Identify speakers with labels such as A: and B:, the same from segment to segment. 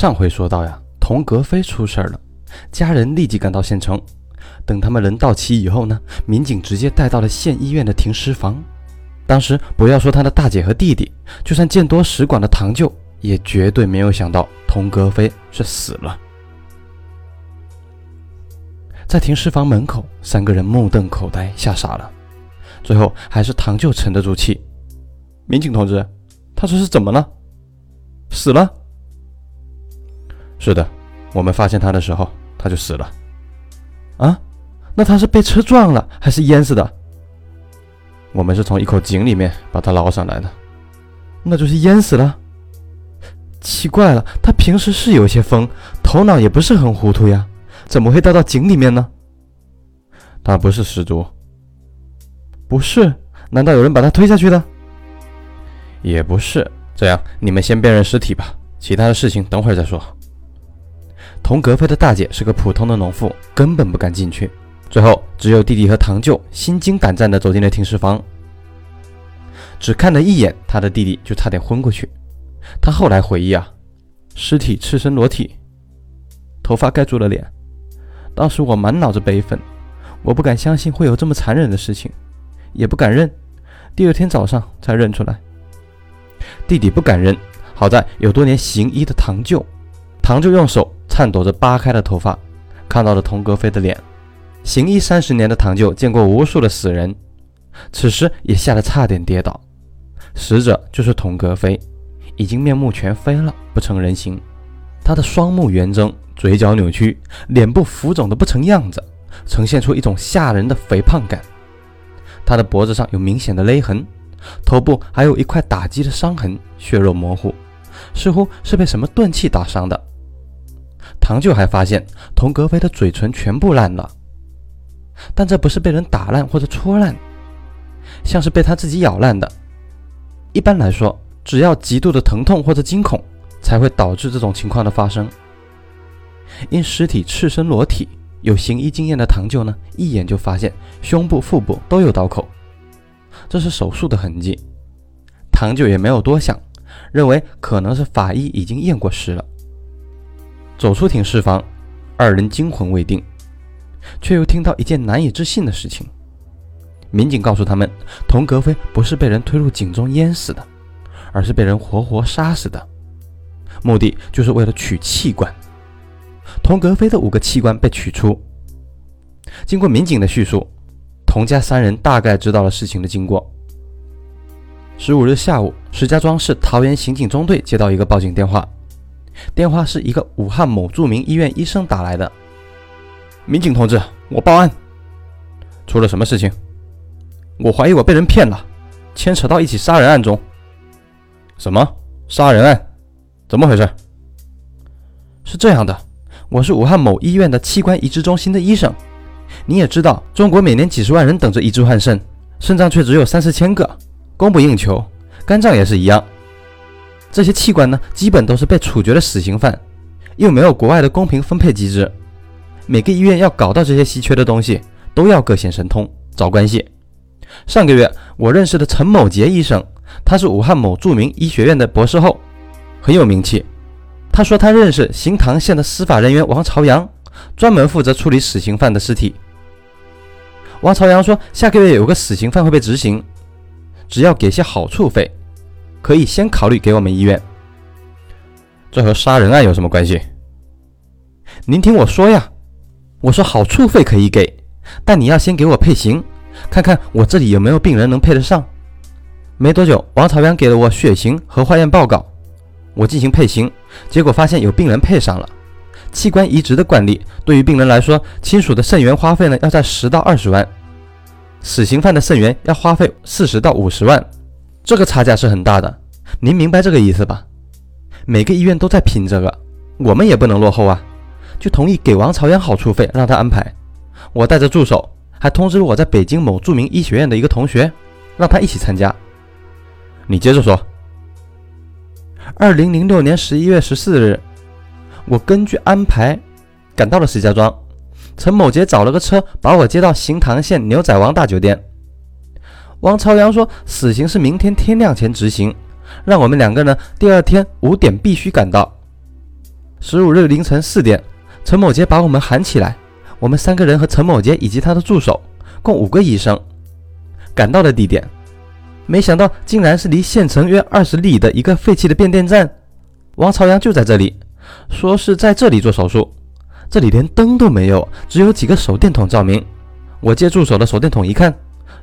A: 上回说到呀，童格飞出事儿了，家人立即赶到县城。等他们人到齐以后呢，民警直接带到了县医院的停尸房。当时不要说他的大姐和弟弟，就算见多识广的堂舅，也绝对没有想到童格飞是死了。在停尸房门口，三个人目瞪口呆，吓傻了。最后还是堂舅沉得住气：“民警同志，他这是怎么了？死了？”是的，我们发现他的时候，他就死了。啊，那他是被车撞了，还是淹死的？我们是从一口井里面把他捞上来的，那就是淹死了。奇怪了，他平时是有些疯，头脑也不是很糊涂呀，怎么会掉到井里面呢？他不是失足，不是？难道有人把他推下去的？也不是。这样，你们先辨认尸体吧，其他的事情等会儿再说。童格飞的大姐是个普通的农妇，根本不敢进去。最后，只有弟弟和堂舅心惊胆战地走进了停尸房。只看了一眼，他的弟弟就差点昏过去。他后来回忆啊，尸体赤身裸体，头发盖住了脸。当时我满脑子悲愤，我不敢相信会有这么残忍的事情，也不敢认。第二天早上才认出来。弟弟不敢认，好在有多年行医的堂舅，堂舅用手。颤抖着扒开了头发，看到了童格飞的脸。行医三十年的堂舅见过无数的死人，此时也吓得差点跌倒。死者就是童格飞，已经面目全非了，不成人形。他的双目圆睁，嘴角扭曲，脸部浮肿的不成样子，呈现出一种吓人的肥胖感。他的脖子上有明显的勒痕，头部还有一块打击的伤痕，血肉模糊，似乎是被什么钝器打伤的。堂舅还发现童格飞的嘴唇全部烂了，但这不是被人打烂或者戳烂，像是被他自己咬烂的。一般来说，只要极度的疼痛或者惊恐，才会导致这种情况的发生。因尸体赤身裸体，有行医经验的堂舅呢，一眼就发现胸部、腹部都有刀口，这是手术的痕迹。堂舅也没有多想，认为可能是法医已经验过尸了。走出停尸房，二人惊魂未定，却又听到一件难以置信的事情。民警告诉他们，童格飞不是被人推入井中淹死的，而是被人活活杀死的，目的就是为了取器官。童格飞的五个器官被取出。经过民警的叙述，童家三人大概知道了事情的经过。十五日下午，石家庄市桃园刑警中队接到一个报警电话。电话是一个武汉某著名医院医生打来的。民警同志，我报案，出了什么事情？我怀疑我被人骗了，牵扯到一起杀人案中。什么杀人案？怎么回事？是这样的，我是武汉某医院的器官移植中心的医生。你也知道，中国每年几十万人等着移植换肾，肾脏却只有三四千个，供不应求。肝脏也是一样。这些器官呢，基本都是被处决的死刑犯，又没有国外的公平分配机制，每个医院要搞到这些稀缺的东西，都要各显神通，找关系。上个月我认识的陈某杰医生，他是武汉某著名医学院的博士后，很有名气。他说他认识行唐县的司法人员王朝阳，专门负责处理死刑犯的尸体。王朝阳说，下个月有个死刑犯会被执行，只要给些好处费。可以先考虑给我们医院，这和杀人案有什么关系？您听我说呀，我说好处费可以给，但你要先给我配型，看看我这里有没有病人能配得上。没多久，王朝阳给了我血型和化验报告，我进行配型，结果发现有病人配上了。器官移植的惯例，对于病人来说，亲属的肾源花费呢要在十到二十万，死刑犯的肾源要花费四十到五十万。这个差价是很大的，您明白这个意思吧？每个医院都在拼这个，我们也不能落后啊！就同意给王朝阳好处费，让他安排。我带着助手，还通知了我在北京某著名医学院的一个同学，让他一起参加。你接着说。二零零六年十一月十四日，我根据安排赶到了石家庄，陈某杰找了个车把我接到行唐县牛仔王大酒店。王朝阳说：“死刑是明天天亮前执行，让我们两个呢第二天五点必须赶到。”十五日凌晨四点，陈某杰把我们喊起来，我们三个人和陈某杰以及他的助手，共五个医生，赶到了地点。没想到竟然是离县城约二十里的一个废弃的变电站。王朝阳就在这里，说是在这里做手术。这里连灯都没有，只有几个手电筒照明。我借助手的手电筒一看，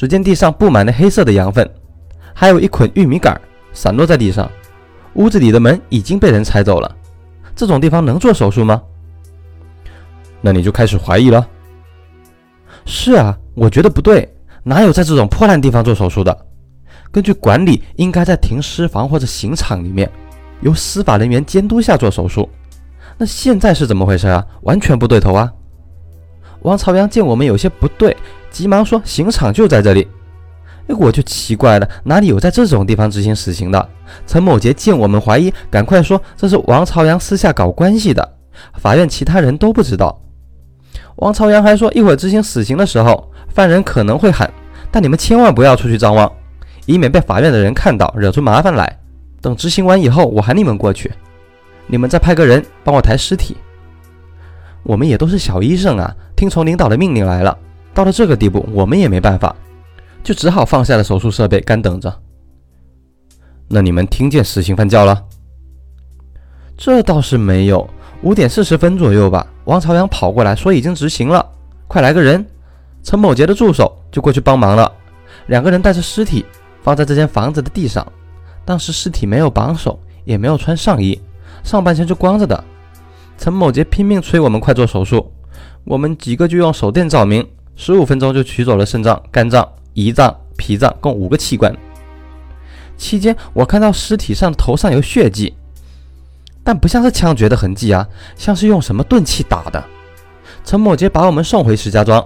A: 只见地上布满了黑色的羊粪，还有一捆玉米杆散落在地上。屋子里的门已经被人拆走了。这种地方能做手术吗？那你就开始怀疑了。是啊，我觉得不对，哪有在这种破烂地方做手术的？根据管理，应该在停尸房或者刑场里面，由司法人员监督下做手术。那现在是怎么回事啊？完全不对头啊！王朝阳见我们有些不对，急忙说：“刑场就在这里。”哎，我就奇怪了，哪里有在这种地方执行死刑的？陈某杰见我们怀疑，赶快说这是王朝阳私下搞关系的，法院其他人都不知道。王朝阳还说，一会儿执行死刑的时候，犯人可能会喊，但你们千万不要出去张望，以免被法院的人看到，惹出麻烦来。等执行完以后，我喊你们过去，你们再派个人帮我抬尸体。我们也都是小医生啊，听从领导的命令来了。到了这个地步，我们也没办法，就只好放下了手术设备，干等着。那你们听见死刑犯叫了？这倒是没有。五点四十分左右吧，王朝阳跑过来说已经执行了，快来个人。陈某杰的助手就过去帮忙了。两个人带着尸体放在这间房子的地上。当时尸体没有绑手，也没有穿上衣，上半身就光着的。陈某杰拼命催我们快做手术，我们几个就用手电照明，十五分钟就取走了肾脏、肝脏、胰脏、脾脏，共五个器官。期间，我看到尸体上头上有血迹，但不像是枪决的痕迹啊，像是用什么钝器打的。陈某杰把我们送回石家庄，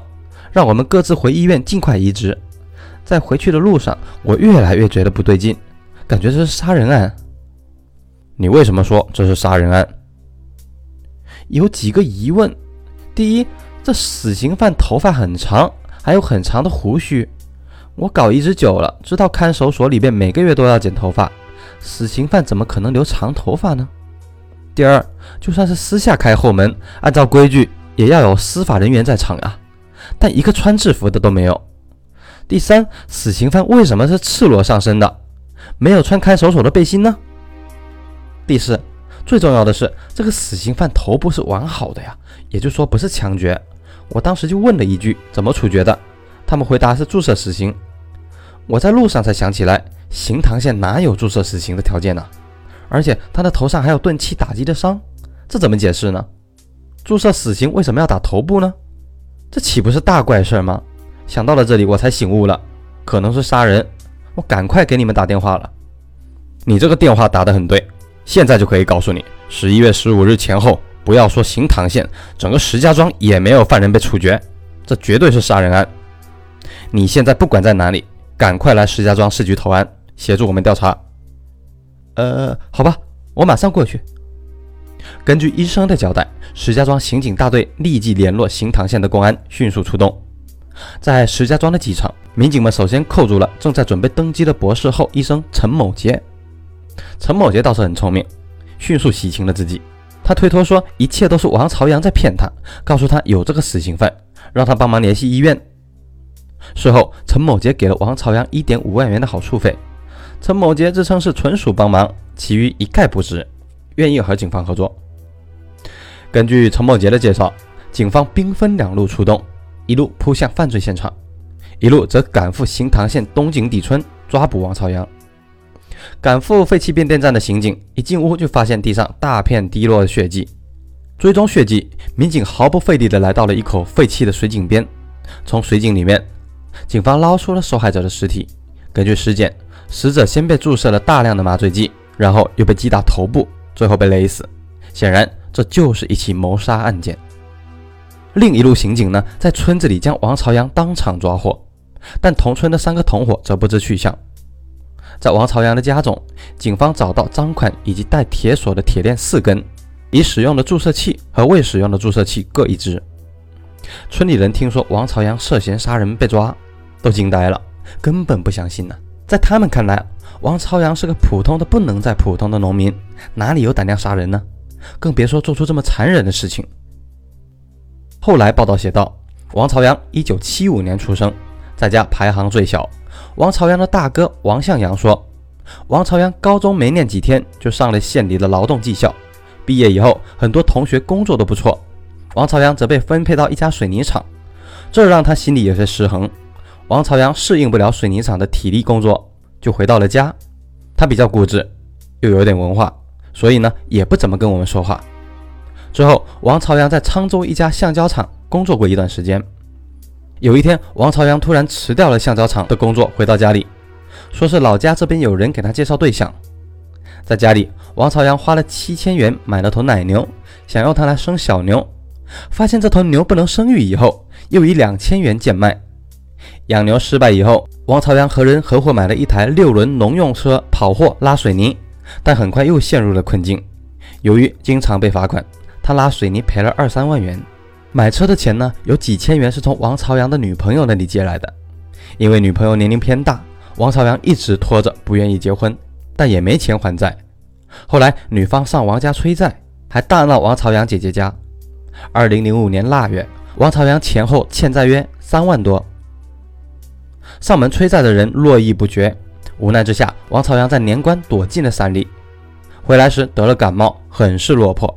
A: 让我们各自回医院尽快移植。在回去的路上，我越来越觉得不对劲，感觉这是杀人案。你为什么说这是杀人案？有几个疑问：第一，这死刑犯头发很长，还有很长的胡须。我搞一直久了，知道看守所里边每个月都要剪头发，死刑犯怎么可能留长头发呢？第二，就算是私下开后门，按照规矩也要有司法人员在场啊，但一个穿制服的都没有。第三，死刑犯为什么是赤裸上身的，没有穿看守所的背心呢？第四，最重要的是这个死刑犯头部是完好的呀，也就是说不是枪决。我当时就问了一句，怎么处决的？他们回答是注射死刑。我在路上才想起来，行唐县哪有注射死刑的条件呢？而且他的头上还有钝器打击的伤，这怎么解释呢？注射死刑为什么要打头部呢？这岂不是大怪事儿吗？想到了这里，我才醒悟了，可能是杀人。我赶快给你们打电话了。你这个电话打得很对，现在就可以告诉你，十一月十五日前后，不要说行唐县，整个石家庄也没有犯人被处决，这绝对是杀人案。你现在不管在哪里。赶快来石家庄市局投案，协助我们调查。呃，好吧，我马上过去。根据医生的交代，石家庄刑警大队立即联络行唐县的公安，迅速出动。在石家庄的机场，民警们首先扣住了正在准备登机的博士后医生陈某杰。陈某杰倒是很聪明，迅速洗清了自己。他推脱说一切都是王朝阳在骗他，告诉他有这个死刑犯，让他帮忙联系医院。事后，陈某杰给了王朝阳一点五万元的好处费。陈某杰自称是纯属帮忙，其余一概不知，愿意和警方合作。根据陈某杰的介绍，警方兵分两路出动，一路扑向犯罪现场，一路则赶赴新塘县东井底村抓捕王朝阳。赶赴废弃变电站的刑警一进屋就发现地上大片滴落的血迹，追踪血迹，民警毫不费力地来到了一口废弃的水井边，从水井里面。警方捞出了受害者的尸体。根据尸检，死者先被注射了大量的麻醉剂，然后又被击打头部，最后被勒死。显然，这就是一起谋杀案件。另一路刑警呢，在村子里将王朝阳当场抓获，但同村的三个同伙则不知去向。在王朝阳的家中，警方找到赃款以及带铁锁的铁链四根，已使用的注射器和未使用的注射器各一支。村里人听说王朝阳涉嫌杀人被抓。都惊呆了，根本不相信呢。在他们看来，王朝阳是个普通的不能再普通的农民，哪里有胆量杀人呢？更别说做出这么残忍的事情。后来报道写道，王朝阳一九七五年出生，在家排行最小。王朝阳的大哥王向阳说，王朝阳高中没念几天就上了县里的劳动技校，毕业以后很多同学工作都不错，王朝阳则被分配到一家水泥厂，这让他心里有些失衡。王朝阳适应不了水泥厂的体力工作，就回到了家。他比较固执，又有点文化，所以呢也不怎么跟我们说话。之后，王朝阳在沧州一家橡胶厂工作过一段时间。有一天，王朝阳突然辞掉了橡胶厂的工作，回到家里，说是老家这边有人给他介绍对象。在家里，王朝阳花了七千元买了头奶牛，想要他来生小牛。发现这头牛不能生育以后，又以两千元贱卖。养牛失败以后，王朝阳和人合伙买了一台六轮农用车跑货拉水泥，但很快又陷入了困境。由于经常被罚款，他拉水泥赔了二三万元。买车的钱呢，有几千元是从王朝阳的女朋友那里借来的。因为女朋友年龄偏大，王朝阳一直拖着不愿意结婚，但也没钱还债。后来女方上王家催债，还大闹王朝阳姐姐家。二零零五年腊月，王朝阳前后欠债约三万多。上门催债的人络绎不绝，无奈之下，王朝阳在年关躲进了山里。回来时得了感冒，很是落魄。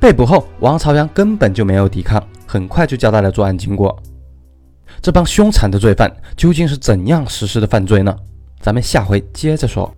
A: 被捕后，王朝阳根本就没有抵抗，很快就交代了作案经过。这帮凶残的罪犯究竟是怎样实施的犯罪呢？咱们下回接着说。